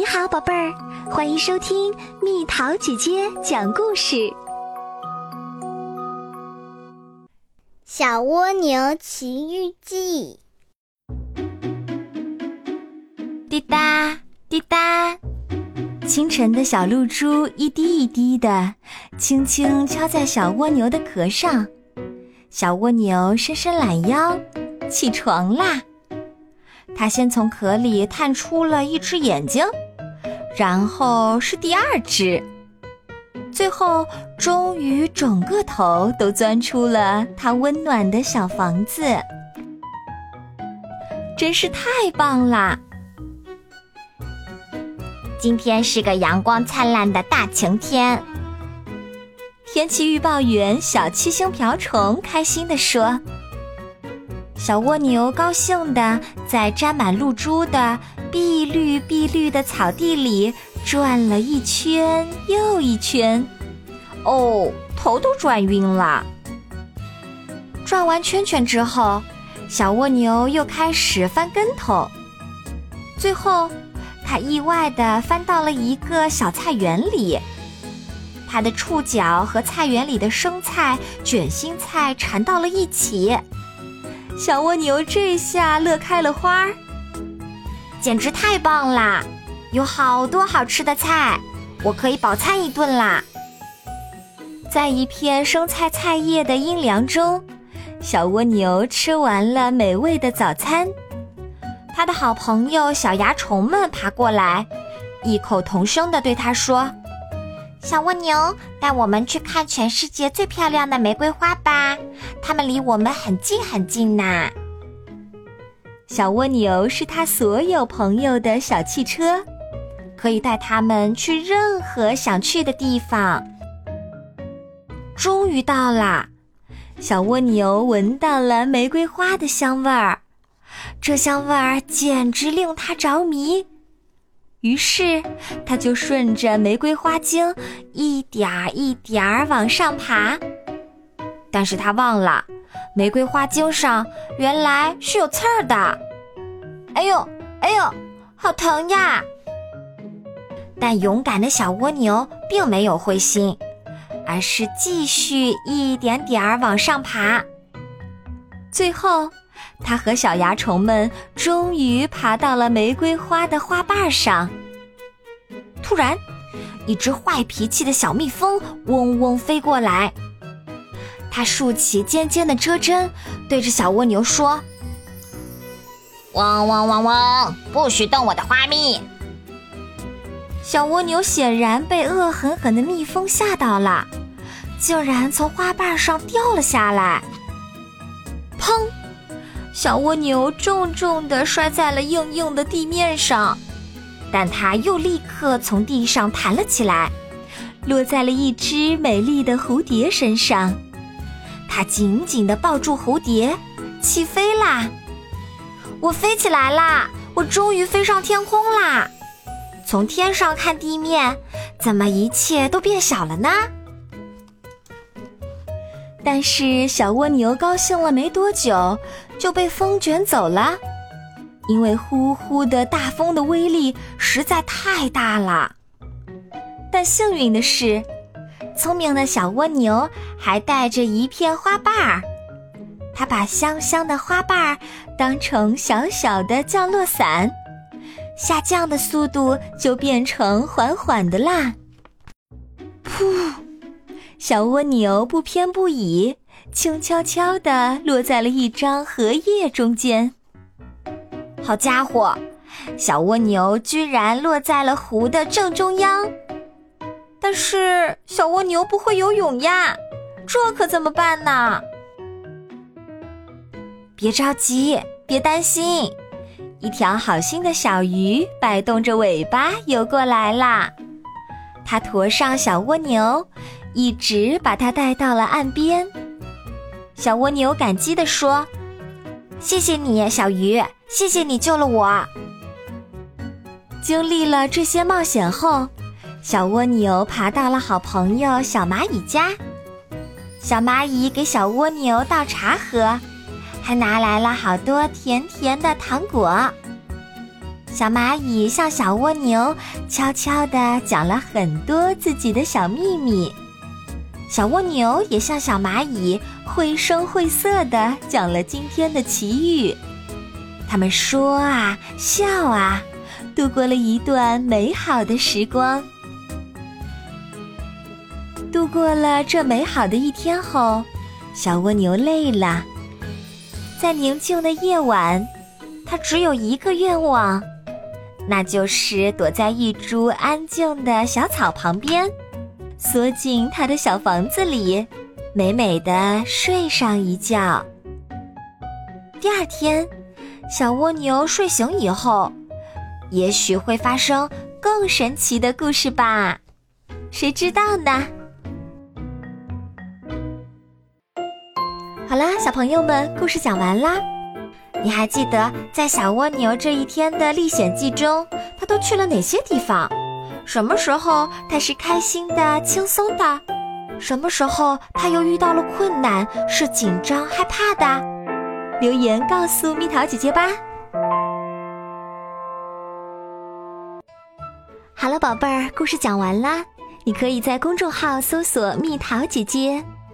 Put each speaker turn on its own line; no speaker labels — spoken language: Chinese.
你好，宝贝儿，欢迎收听蜜桃姐姐讲故事。
《小蜗牛奇遇记》。
滴答滴答，清晨的小露珠一滴一滴的，轻轻敲在小蜗牛的壳上。小蜗牛伸伸懒腰，起床啦。它先从壳里探出了一只眼睛，然后是第二只，最后终于整个头都钻出了它温暖的小房子，真是太棒啦！
今天是个阳光灿烂的大晴天。
天气预报员小七星瓢虫开心地说。小蜗牛高兴地在沾满露珠的碧绿碧绿的草地里转了一圈又一圈，哦，头都转晕了。转完圈圈之后，小蜗牛又开始翻跟头，最后，它意外地翻到了一个小菜园里，它的触角和菜园里的生菜、卷心菜缠到了一起。小蜗牛这下乐开了花儿，
简直太棒啦！有好多好吃的菜，我可以饱餐一顿啦！
在一片生菜菜叶的阴凉中，小蜗牛吃完了美味的早餐。它的好朋友小蚜虫们爬过来，异口同声地对它说。
小蜗牛，带我们去看全世界最漂亮的玫瑰花吧！它们离我们很近很近呢。
小蜗牛是他所有朋友的小汽车，可以带他们去任何想去的地方。终于到啦！小蜗牛闻到了玫瑰花的香味儿，这香味儿简直令它着迷。于是，他就顺着玫瑰花茎一点儿一点儿往上爬。但是他忘了，玫瑰花茎上原来是有刺儿的。哎呦，哎呦，好疼呀！但勇敢的小蜗牛并没有灰心，而是继续一点点儿往上爬。最后。它和小蚜虫们终于爬到了玫瑰花的花瓣上。突然，一只坏脾气的小蜜蜂嗡嗡飞过来，它竖起尖尖的蛰针，对着小蜗牛说：“
嗡嗡嗡嗡，不许动我的花蜜！”
小蜗牛显然被恶狠狠的蜜蜂吓到了，竟然从花瓣上掉了下来。砰！小蜗牛重重的摔在了硬硬的地面上，但它又立刻从地上弹了起来，落在了一只美丽的蝴蝶身上。它紧紧的抱住蝴蝶，起飞啦！我飞起来啦！我终于飞上天空啦！从天上看地面，怎么一切都变小了呢？但是小蜗牛高兴了没多久，就被风卷走了，因为呼呼的大风的威力实在太大了。但幸运的是，聪明的小蜗牛还带着一片花瓣儿，它把香香的花瓣儿当成小小的降落伞，下降的速度就变成缓缓的啦。噗。小蜗牛不偏不倚，轻悄悄地落在了一张荷叶中间。好家伙，小蜗牛居然落在了湖的正中央。但是小蜗牛不会游泳呀，这可怎么办呢？别着急，别担心，一条好心的小鱼摆动着尾巴游过来啦。它驮上小蜗牛。一直把它带到了岸边。小蜗牛感激地说：“谢谢你，小鱼，谢谢你救了我。”经历了这些冒险后，小蜗牛爬到了好朋友小蚂蚁家。小蚂蚁给小蜗牛倒茶喝，还拿来了好多甜甜的糖果。小蚂蚁向小蜗牛悄悄地讲了很多自己的小秘密，小蜗牛也向小蚂蚁绘声绘色地讲了今天的奇遇。他们说啊，笑啊，度过了一段美好的时光。度过了这美好的一天后，小蜗牛累了，在宁静的夜晚，它只有一个愿望，那就是躲在一株安静的小草旁边，缩进它的小房子里，美美的睡上一觉。第二天。小蜗牛睡醒以后，也许会发生更神奇的故事吧？谁知道呢？啦，小朋友们，故事讲完啦。你还记得在小蜗牛这一天的历险记中，它都去了哪些地方？什么时候它是开心的、轻松的？什么时候它又遇到了困难，是紧张、害怕的？留言告诉蜜桃姐姐吧。
好了，宝贝儿，故事讲完啦。你可以在公众号搜索“蜜桃姐姐”，